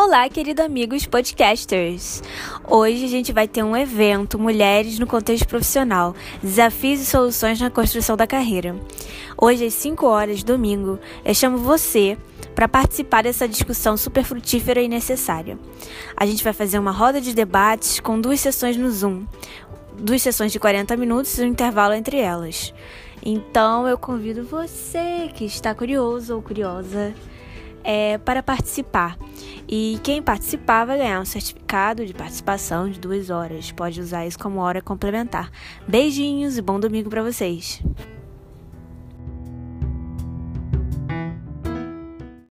Olá, querido amigos podcasters! Hoje a gente vai ter um evento Mulheres no Contexto Profissional Desafios e Soluções na Construção da Carreira. Hoje, às 5 horas, domingo, eu chamo você para participar dessa discussão super frutífera e necessária. A gente vai fazer uma roda de debates com duas sessões no Zoom, duas sessões de 40 minutos e um intervalo entre elas. Então eu convido você que está curioso ou curiosa é, para participar. E quem participar vai ganhar um certificado de participação de duas horas. Pode usar isso como hora complementar. Beijinhos e bom domingo para vocês.